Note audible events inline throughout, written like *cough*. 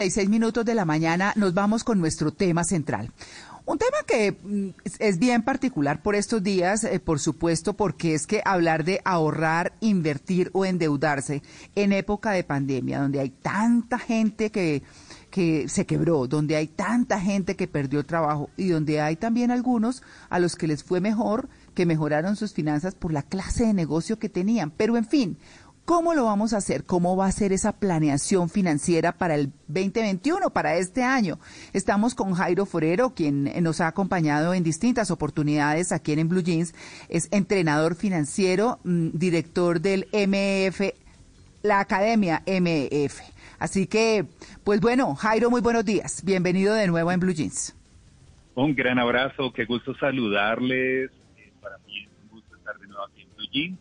Seis minutos de la mañana nos vamos con nuestro tema central. Un tema que mm, es- bien particular por estos días, eh, por supuesto, porque es que hablar de ahorrar, invertir o endeudarse en época de pandemia, donde hay tanta gente que, que se quebró, donde hay tanta gente que perdió trabajo y donde hay también algunos a los que les fue mejor, que mejoraron sus finanzas por la clase de negocio que tenían. Pero en fin, ¿Cómo lo vamos a hacer? ¿Cómo va a ser esa planeación financiera para el 2021, para este año? Estamos con Jairo Forero, quien nos ha acompañado en distintas oportunidades aquí en Blue Jeans. Es entrenador financiero, mm, director del MEF, la Academia MEF. Así que, pues bueno, Jairo, muy buenos días. Bienvenido de nuevo en Blue Jeans. Un gran abrazo, qué gusto saludarles. Eh, para mí es un gusto estar de nuevo aquí en Blue Jeans,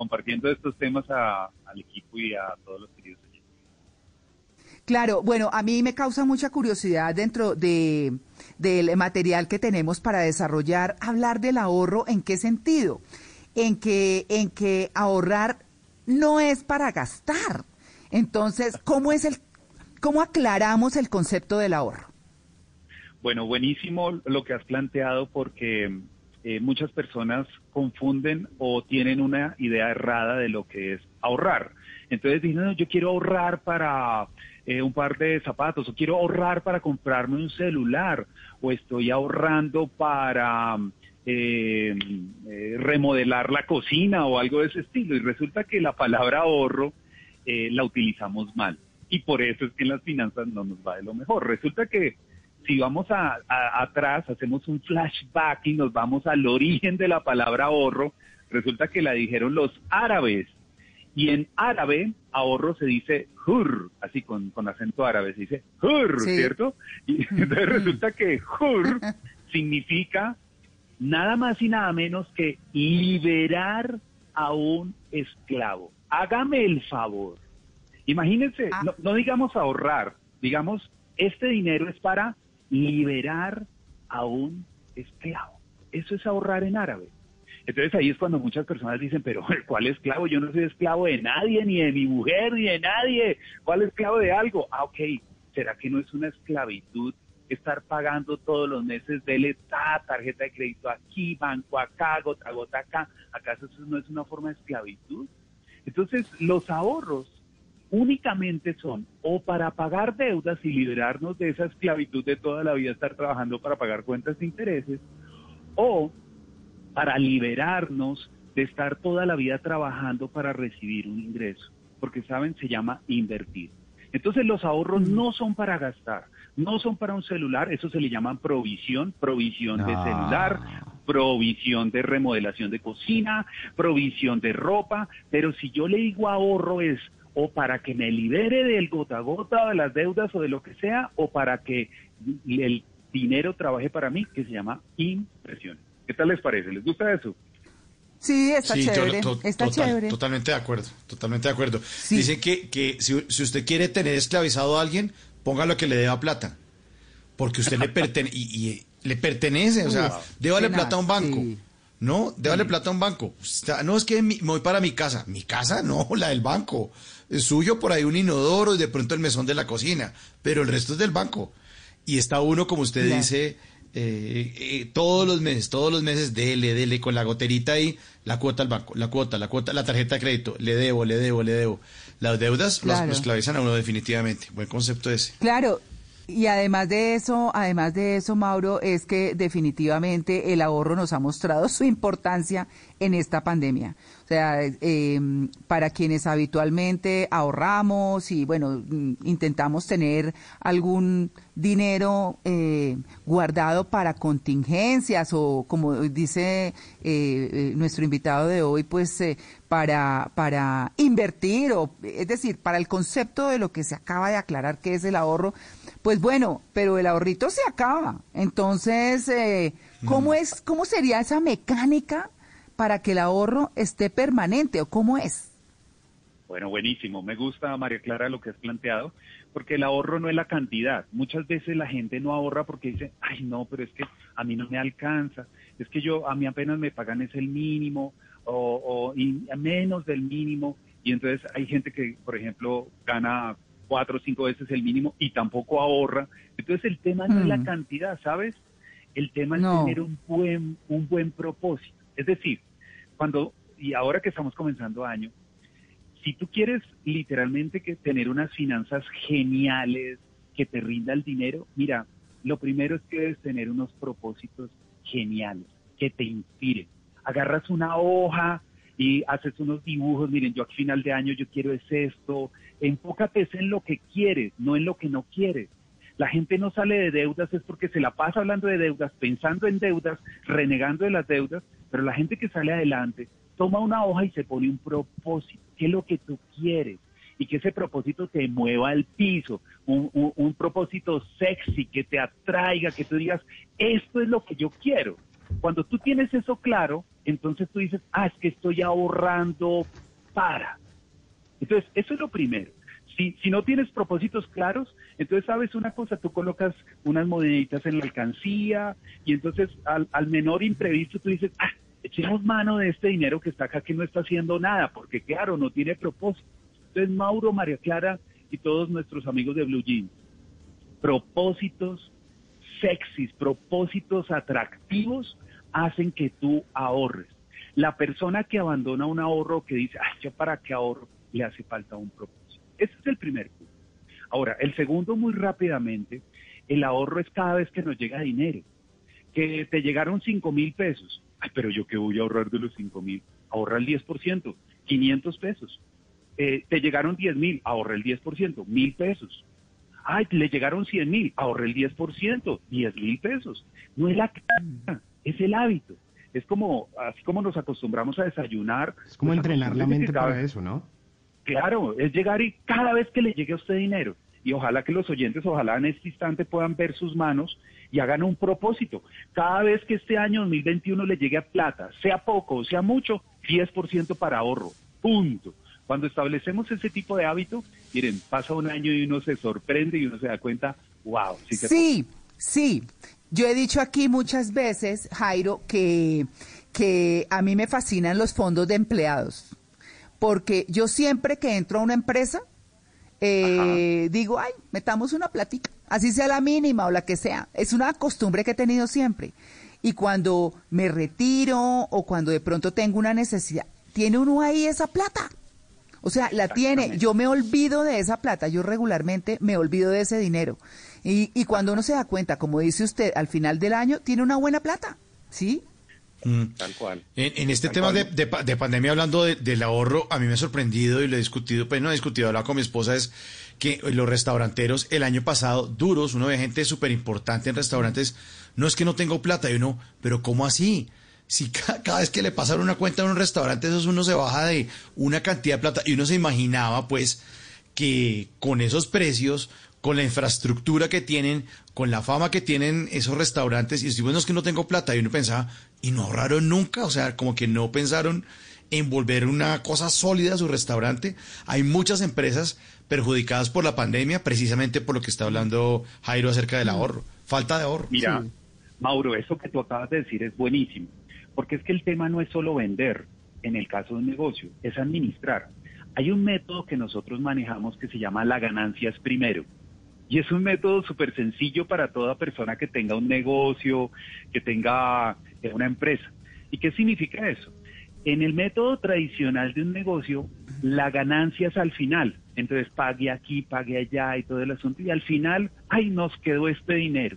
compartiendo estos temas a- al equipo y a todos los queridos oyentes. Claro, bueno, a mí me causa mucha curiosidad dentro de del material que tenemos para desarrollar hablar del ahorro, ¿en qué sentido? En que en que ahorrar no es para gastar. Entonces, ¿cómo es el cómo aclaramos el concepto del ahorro? Bueno, buenísimo lo que has planteado porque eh, muchas personas confunden o tienen una idea errada de lo que es ahorrar. Entonces dicen, "No, yo quiero ahorrar para eh, un par de zapatos, o quiero ahorrar para comprarme un celular, o estoy ahorrando para eh, eh, remodelar la cocina o algo de ese estilo. Y resulta que la palabra ahorro eh, la utilizamos mal. Y por eso es que en las finanzas no nos va de lo mejor. Resulta que si vamos a, a- atrás, hacemos un flashback y nos vamos al origen de la palabra ahorro, resulta que la dijeron los árabes. Y en árabe, ahorro se dice hur, así con, con acento árabe, se dice hur, Sí. ¿cierto? Y entonces resulta que hur *laughs* significa nada más y nada menos que liberar a un esclavo. Hágame el favor. Imagínense, Ah. no, no digamos ahorrar, digamos, este dinero es para liberar a un esclavo. Eso es ahorrar en árabe. Entonces ahí es cuando muchas personas dicen, pero *laughs* ¿cuál esclavo? Yo no soy esclavo de nadie, ni de mi mujer, ni de nadie. ¿Cuál esclavo de algo? Ah, ok. ¿Será que no es una esclavitud estar pagando todos los meses de ta, tarjeta de crédito aquí, banco acá, gota gota acá? ¿Acaso eso no es una forma de esclavitud? Entonces, los ahorros únicamente son o para pagar deudas y liberarnos de esa esclavitud de toda la vida estar trabajando para pagar cuentas de intereses, o para liberarnos de estar toda la vida trabajando para recibir un ingreso, porque saben, se llama invertir. Entonces los ahorros no son para gastar, no son para un celular, eso se le llaman provisión, provisión de Ah. celular, provisión de remodelación de cocina, provisión de ropa, pero si yo le digo ahorro es o para que me libere del gota a gota de las deudas o de lo que sea, o para que el dinero trabaje para mí, que se llama inversión. ¿Qué tal les parece? ¿Les gusta eso? Sí, está Sí, yo- chévere, to- está total- chévere. Totalmente de acuerdo, totalmente de acuerdo. Sí. Dicen que, que si, si usted quiere tener esclavizado a alguien, póngalo que le deba plata. Porque usted le, *laughs* pertene y, y le pertenece, o sea, débale plata a un banco. sí. No, débale plata a un banco. No, es que me voy para mi casa. Mi casa no, *laughs* la del banco. Es suyo por ahí un inodoro y de pronto el mesón de la cocina. Pero el resto es del banco. Y está uno, como usted dice, eh, eh, todos los meses, todos los meses, dele, dele, con la goterita ahí, la cuota al banco, la cuota, la cuota, la tarjeta de crédito, le debo, le debo, le debo. Las deudas los- Claro. lo esclavizan a uno definitivamente. Buen concepto ese. Claro, y además de eso, además de eso, Mauro, es que definitivamente el ahorro nos ha mostrado *laughs* su importancia en esta pandemia. O sea, eh, para quienes habitualmente ahorramos y, bueno, mm, intentamos tener algún dinero eh, guardado para contingencias o, como dice eh, eh, nuestro invitado de hoy, pues eh, para, para invertir, o, es decir, para el concepto de lo que se acaba de aclarar que es el ahorro, pues bueno, pero el ahorrito se acaba. Entonces, eh, ¿cómo, es, ¿cómo sería esa mecánica para que el ahorro esté permanente o cómo es? Bueno, buenísimo. Me gusta, María Clara, lo que has planteado, porque el ahorro no es la cantidad. Muchas veces la gente no ahorra porque dice, ay, no, pero es que a mí no me alcanza, es que yo, a mí apenas me pagan es el mínimo o, o y menos del mínimo. Y entonces hay gente que, por ejemplo, gana cuatro o cinco veces el mínimo y tampoco ahorra. Entonces el tema no es la Mm. cantidad, ¿sabes? El tema es No. tener un buen, un buen propósito. Es decir, cuando, y ahora que estamos comenzando año, si tú quieres literalmente que tener unas finanzas geniales, que te rinda el dinero, mira, lo primero es que debes tener unos propósitos geniales, que te inspiren. Agarras una hoja y haces unos dibujos, miren, yo a final de año yo quiero es esto, enfócate en lo que quieres, no en lo que no quieres. La gente no sale de deudas es porque se la pasa hablando de deudas, pensando en deudas, renegando de las deudas, pero la gente que sale adelante toma una hoja y se pone un propósito. ¿Qué es lo que tú quieres? Y que ese propósito te mueva al piso, un, un- un propósito sexy que te atraiga, que tú digas, esto es lo que yo quiero. Cuando tú tienes eso claro, entonces tú dices, ah, es que estoy ahorrando para. Entonces, eso es lo primero. Si, si no tienes propósitos claros, entonces sabes una cosa, tú colocas unas moneditas en la alcancía y entonces al, menor imprevisto tú dices, ah, echemos mano de este dinero que está acá que no está haciendo nada, porque claro, no tiene propósito. Entonces, Mauro, María Clara y todos nuestros amigos de Blue Jeans, propósitos sexys, propósitos atractivos hacen que tú ahorres. La persona que abandona un ahorro, que dice, ay, yo para qué ahorro, le hace falta un propósito. Ese es el primer punto. Ahora, el segundo, muy rápidamente, el ahorro es cada vez que nos llega dinero. Que te llegaron 5 mil pesos. Ay, pero yo qué voy a ahorrar de los 5 mil. Ahorra el 10%, 500 pesos. Eh, te llegaron 10 mil, ahorra el 10%, mil pesos. Ay, le llegaron 100 mil, ahorra el 10%, 10 mil pesos. No es la es el hábito. Es como, así como nos acostumbramos a desayunar. Es como entrenar la mente para eso, ¿no? Claro, es llegar y cada vez que le llegue a usted dinero, y ojalá que los oyentes, ojalá en este instante puedan ver sus manos y hagan un propósito. Cada vez que este año 2021 le llegue a plata, sea poco o sea mucho, 10% para ahorro. Punto. Cuando establecemos ese tipo de hábito, miren, pasa un año y uno se sorprende y uno se da cuenta, wow, sí Sí, sí. Yo he dicho aquí muchas veces, Jairo, que, que a mí me fascinan los fondos de empleados. Porque yo siempre que entro a una empresa, eh, digo, ay, metamos una platica, así sea la mínima o la que sea. Es una costumbre que he tenido siempre. Y cuando me retiro o cuando de pronto tengo una necesidad, tiene uno ahí esa plata. O sea, la tiene. Yo me olvido de esa plata. Yo regularmente me olvido de ese dinero. Y, y cuando uno se da cuenta, como dice usted, al final del año, tiene una buena plata. ¿Sí? Mm. Tal cual. En, en este Tal tema de, pandemia, hablando de- del ahorro, a mí me ha sorprendido y lo he discutido, pues no he discutido, he hablado con mi esposa, es que los restauranteros el año pasado, duros, uno ve gente súper importante en restaurantes, no es que no tengo plata, y uno, pero ¿cómo así? Si *laughs* ca- cada, vez que le pasan una cuenta en un restaurante, eso uno se baja de una cantidad de plata, y uno se imaginaba, pues, que con esos precios, con la infraestructura que tienen, con la fama que tienen esos restaurantes, y si bueno es que no tengo plata, y uno pensaba, y no ahorraron nunca, o sea, como que no pensaron en volver una cosa sólida a su restaurante. Hay muchas empresas perjudicadas por la pandemia, precisamente por lo que está hablando Jairo acerca del ahorro, falta de ahorro. Mira, Mauro, eso que tú acabas de decir es buenísimo, porque es que el tema no es solo vender, en el caso de un negocio, es administrar. Hay un método que nosotros manejamos que se llama la ganancia es primero. Y es un método súper sencillo para toda persona que tenga un negocio, que tenga eh, una empresa. ¿Y qué significa eso? En el método tradicional de un negocio, la ganancia es al final. Entonces pague aquí, pague allá y todo el asunto. Y al final, ay, nos quedó este dinero.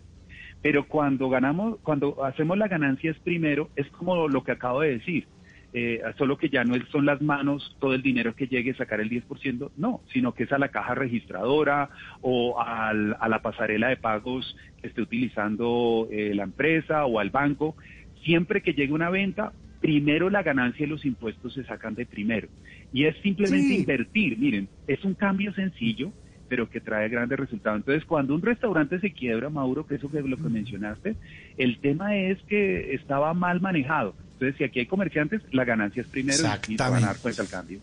Pero cuando ganamos, cuando hacemos la ganancia es primero, es como lo que acabo de decir. Eh, solo que ya no son las manos todo el dinero que llegue a sacar el 10%, no, sino que es a la caja registradora o al- a la pasarela de pagos que esté utilizando eh, la empresa o al banco. Siempre que llegue una venta, primero la ganancia y los impuestos se sacan de primero. Y es simplemente Sí. invertir. Miren, es un cambio sencillo, pero que trae grandes resultados. Entonces, cuando un restaurante se quiebra, Mauro, que eso es lo que mencionaste, el tema es que estaba mal manejado. Entonces, si aquí hay comerciantes, la ganancia es primero y se van a dar Exactamente. cuenta el cambio.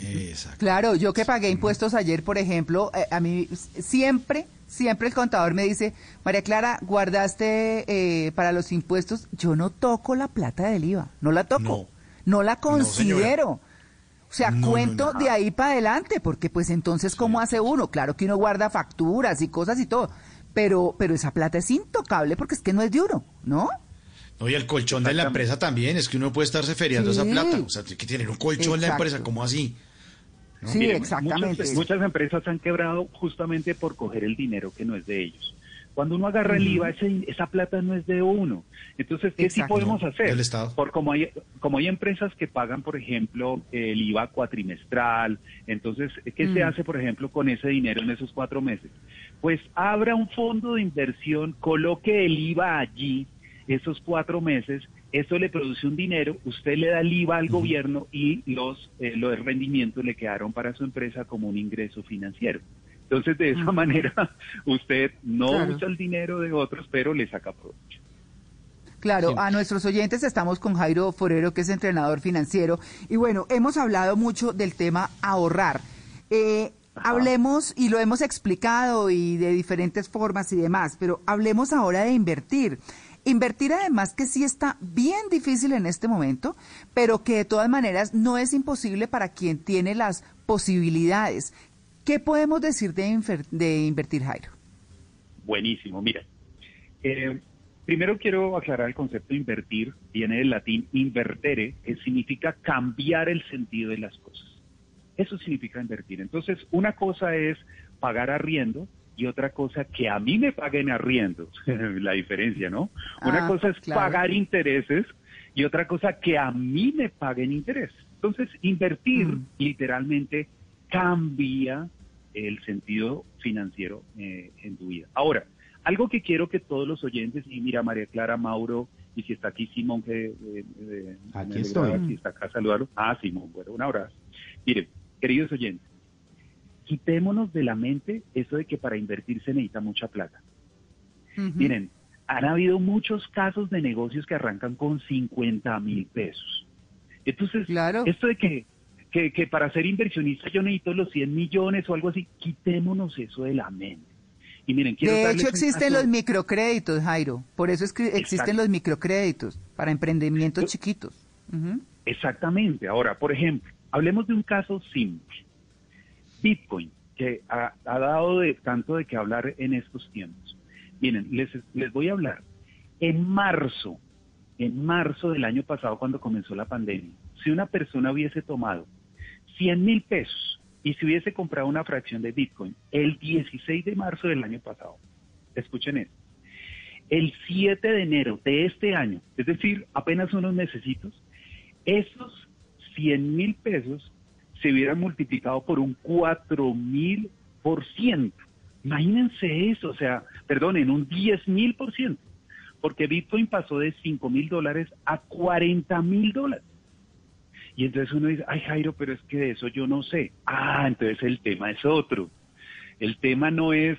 Exacto. Claro, yo que pagué impuestos ayer, por ejemplo, eh, a mí siempre, siempre el contador me dice, María Clara, guardaste eh, para los impuestos, yo no toco la plata del IVA, no la toco, no, la No, considero. o sea, No, no, cuento no. de ahí para adelante, porque pues entonces, ¿cómo hace uno? Claro que uno guarda facturas y cosas y todo, pero, pero esa plata es intocable porque es que no es de uno, ¿no? No, y el colchón de la empresa también, es que uno puede estarse feriando esa plata. O sea, tiene que tener un colchón en la Exacto. empresa, ¿cómo así? Sí, Miren, exactamente. Muchas, muchas empresas han quebrado justamente por coger el dinero que no es de ellos. Cuando uno agarra el IVA, ese- esa plata no es de uno. Entonces, ¿qué Exacto. sí podemos No, hacer? del Estado. Por como hay, como hay empresas que pagan, por ejemplo, el IVA cuatrimestral, entonces, ¿qué se hace, por ejemplo, con ese dinero en esos cuatro meses? Pues abra un fondo de inversión, coloque el IVA allí esos cuatro meses, eso le produce un dinero, usted le da el IVA al gobierno y los, eh, los rendimientos le quedaron para su empresa como un ingreso financiero. Entonces, de esa manera, *laughs* usted no Claro. usa el dinero de otros, pero le saca provecho. Claro, a nuestros oyentes estamos con Jairo Forero, que es entrenador financiero. Y bueno, hemos hablado mucho del tema ahorrar. Eh, hablemos, y lo hemos explicado y de diferentes formas y demás, pero hablemos ahora de invertir. Invertir además que sí está bien difícil en este momento, pero que de todas maneras no es imposible para quien tiene las posibilidades. ¿Qué podemos decir de, de invertir, Jairo? Buenísimo, mira. eh, primero quiero aclarar el concepto de invertir, viene del latín invertere, que significa cambiar el sentido de las cosas. Eso significa invertir. Entonces, una cosa es pagar arriendo y otra cosa que a mí me paguen arriendo. *laughs* La diferencia, ¿no? Una Ah, cosa es claro. pagar intereses y otra cosa que a mí me paguen intereses. Entonces, invertir Mm. literalmente cambia el sentido financiero eh, en tu vida. Ahora, algo que quiero que todos los oyentes, y mira María Clara, Mauro, y si está aquí Simón, que eh, eh, Aquí estoy. Si está acá, saludarlo. Ah, Simón, bueno, un abrazo. Miren, queridos oyentes, quitémonos de la mente eso de que para invertir se necesita mucha plata. Miren, han habido muchos casos de negocios que arrancan con 50 mil pesos. Entonces, Claro. esto de que, que, que para ser inversionista yo necesito los 100 millones o algo así, quitémonos eso de la mente. Y miren, quiero De hecho, existen los microcréditos, Jairo. Por eso es que existen Exacto. los microcréditos para emprendimientos chiquitos. Exactamente. Ahora, por ejemplo, hablemos de un caso simple. Bitcoin, que ha, dado de, tanto de que hablar en estos tiempos. Miren, les, les voy a hablar. En marzo, en marzo del año pasado, cuando comenzó la pandemia, si una persona hubiese tomado 100 mil pesos y si hubiese comprado una fracción de Bitcoin el 16 de marzo del año pasado, escuchen esto, el 7 de enero de este año, es decir, apenas unos mesecitos, esos 100 mil pesos se hubieran multiplicado por un 4 mil por ciento. Imagínense eso, o sea, perdón, en un 10 mil por ciento, porque Bitcoin pasó de 5 mil dólares a 40 mil dólares. Y entonces uno dice, ay Jairo, pero es que de eso yo no sé. Ah, entonces el tema es otro. El tema no es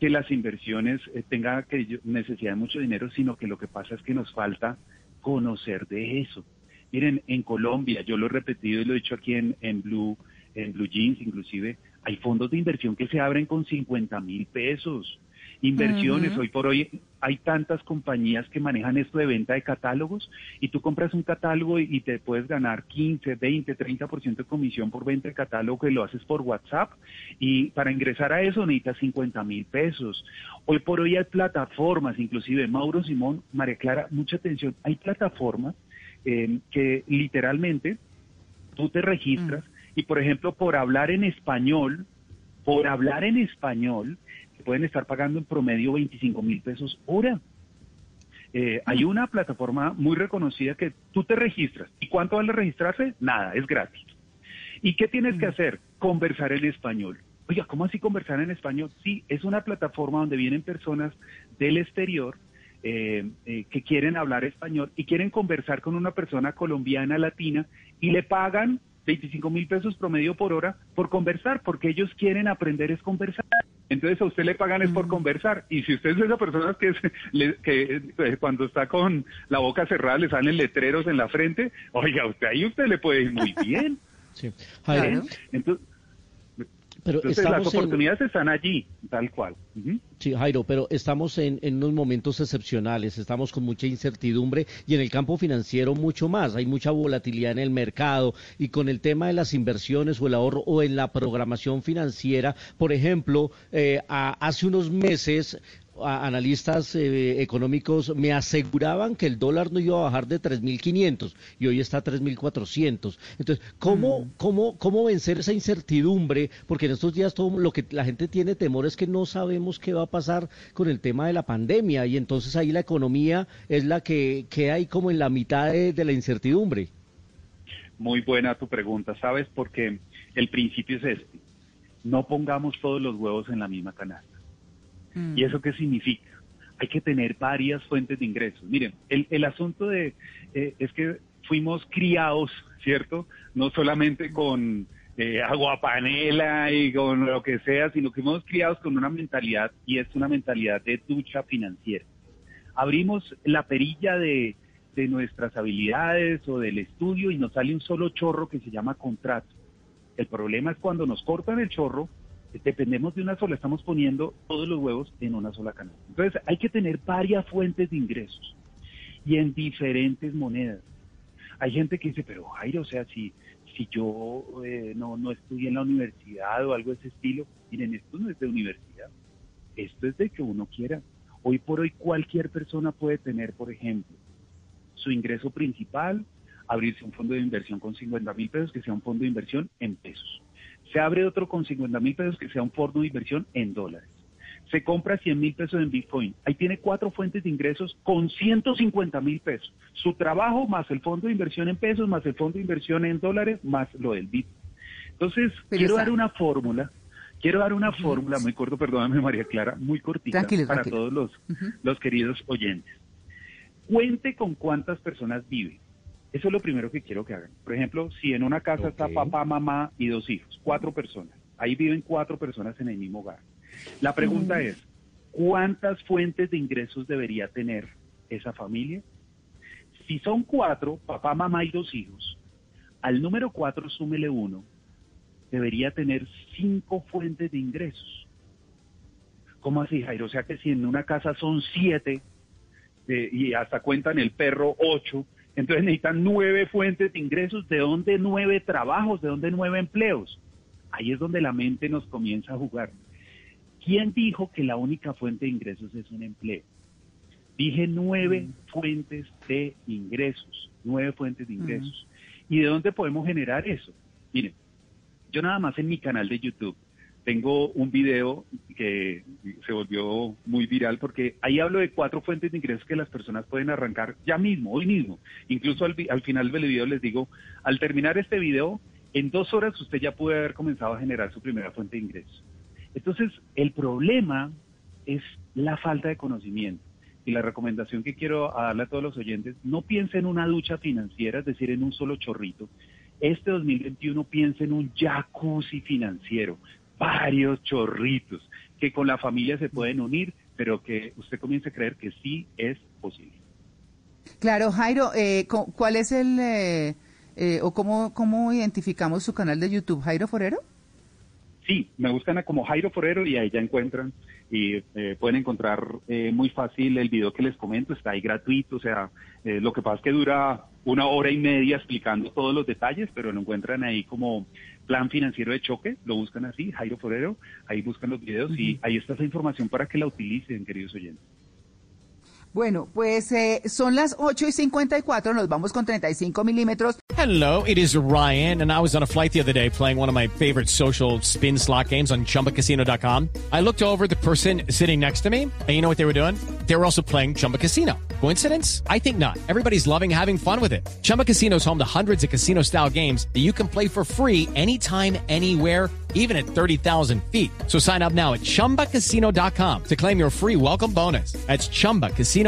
que las inversiones eh, tengan necesidad de mucho dinero, sino que lo que pasa es que nos falta conocer de eso. Miren, en Colombia, yo lo he repetido y lo he dicho aquí en, en Blue, en Blue Jeans inclusive, hay fondos de inversión que se abren con 50 mil pesos. Inversiones, hoy por hoy hay tantas compañías que manejan esto de venta de catálogos y tú compras un catálogo y, y te puedes ganar 15, 20, 30% de comisión por venta de catálogo y lo haces por WhatsApp y para ingresar a eso necesitas 50 mil pesos. Hoy por hoy hay plataformas, inclusive Mauro Simón, María Clara, mucha atención, hay plataformas eh, que literalmente tú te registras y por ejemplo por hablar en español, por hablar en español, te pueden estar pagando en promedio 25 mil pesos hora. eh, hay una plataforma muy reconocida que tú te registras. ¿Y cuánto vale registrarse? Nada, es gratis. ¿Y qué tienes que hacer? Conversar en español. Oiga, ¿cómo así conversar en español? Sí, es una plataforma donde vienen personas del exterior eh, eh, que quieren hablar español y quieren conversar con una persona colombiana, latina, y le pagan 25 mil pesos promedio por hora por conversar, porque ellos quieren aprender es conversar. Entonces a usted le pagan es por conversar. Y si usted es de esas personas que, que eh, cuando está con la boca cerrada le salen letreros en la frente, oiga, usted ahí usted le puede ir muy *laughs* bien. Sí. Entonces, pero Entonces las oportunidades están allí, tal cual. Sí, Jairo, pero estamos en, en, unos momentos excepcionales, estamos con mucha incertidumbre y en el campo financiero mucho más. Hay mucha volatilidad en el mercado y con el tema de las inversiones o el ahorro o en la programación financiera, por ejemplo, eh, hace unos meses analistas eh, económicos me aseguraban que el dólar no iba a bajar de 3.500 y hoy está a 3.400. Entonces, ¿cómo, mm. cómo, ¿cómo vencer esa incertidumbre? Porque en estos días todo lo que la gente tiene temor es que no sabemos qué va a pasar con el tema de la pandemia y entonces ahí la economía es la que queda ahí como en la mitad de, de la incertidumbre. Muy buena tu pregunta, ¿sabes? Porque el principio es este. No pongamos todos los huevos en la misma canasta. ¿Y eso qué significa? Hay que tener varias fuentes de ingresos. Miren, el, asunto de eh, es que fuimos criados, ¿cierto? No solamente con eh, agua panela y con lo que sea, sino que fuimos criados con una mentalidad y es una mentalidad de ducha financiera. Abrimos la perilla de, de nuestras habilidades o del estudio y nos sale un solo chorro que se llama contrato. El problema es cuando nos cortan el chorro dependemos de una sola, estamos poniendo todos los huevos en una sola canasta. Entonces hay que tener varias fuentes de ingresos y en diferentes monedas. Hay gente que dice, pero Jairo, o sea, si, si yo eh, no, no estudié en la universidad o algo de ese estilo, miren, esto no es de universidad, esto es de que uno quiera. Hoy por hoy cualquier persona puede tener, por ejemplo, su ingreso principal, abrirse un fondo de inversión con 50 mil pesos, que sea un fondo de inversión en pesos se abre otro con 50 mil pesos que sea un fondo de inversión en dólares. Se compra 100 mil pesos en Bitcoin. Ahí tiene cuatro fuentes de ingresos con 150 mil pesos. Su trabajo más el fondo de inversión en pesos, más el fondo de inversión en dólares, más lo del Bitcoin. Entonces, quiero dar una fórmula, quiero dar una fórmula muy corta, perdóname María Clara, muy cortita para todos los, los queridos oyentes. Cuente con cuántas personas viven eso es lo primero que quiero que hagan. Por ejemplo, si en una casa está papá, mamá y dos hijos, cuatro personas, ahí viven cuatro personas en el mismo hogar. La pregunta es, ¿cuántas fuentes de ingresos debería tener esa familia? Si son cuatro, papá, mamá y dos hijos, al número cuatro súmele uno, debería tener cinco fuentes de ingresos. ¿Cómo así, Jairo? O sea que si en una casa son siete eh, y hasta cuentan el perro ocho, entonces necesitan nueve fuentes de ingresos. ¿De dónde nueve trabajos? ¿De dónde nueve empleos? Ahí es donde la mente nos comienza a jugar. ¿Quién dijo que la única fuente de ingresos es un empleo? Dije nueve mm. fuentes de ingresos, nueve fuentes de mm. ingresos. ¿Y de dónde podemos generar eso? Miren, yo nada más en mi canal de YouTube tengo un video que se volvió muy viral porque ahí hablo de cuatro fuentes de ingresos que las personas pueden arrancar ya mismo, hoy mismo. Incluso al, final del video les digo, al terminar este video, en dos horas usted ya puede haber comenzado a generar su primera fuente de ingresos. Entonces, el problema es la falta de conocimiento. Y la recomendación que quiero darle a todos los oyentes, no piense en una ducha financiera, es decir, en un solo chorrito. Este 2021 piense en un jacuzzi financiero varios chorritos que con la familia se pueden unir, pero que usted comience a creer que sí es posible. Claro, Jairo, eh, ¿cuál es el, eh, eh, o cómo, cómo identificamos su canal de YouTube, Jairo Forero? Sí, me buscan como Jairo Forero y ahí ya encuentran y eh, pueden encontrar eh, muy fácil el video que les comento, está ahí gratuito, o sea, eh, lo que pasa es que dura una hora y media explicando todos los detalles, pero lo encuentran ahí como plan financiero de choque, lo buscan así, Jairo Forero, ahí buscan los videos y ahí está esa información para que la utilicen, queridos oyentes. Bueno, pues eh, son las 8 y 54, nos vamos con 35 milímetros. Hello, it is Ryan, and I was on a flight the other day playing one of my favorite social spin slot games on chumbacasino.com. I looked over the person sitting next to me, and you know what they were doing? They were also playing Chumba Casino. Coincidence? I think not. Everybody's loving having fun with it. Chumba Casino is home to hundreds of casino style games that you can play for free anytime, anywhere, even at 30,000 feet. So sign up now at chumbacasino.com to claim your free welcome bonus. That's chumbacasino.com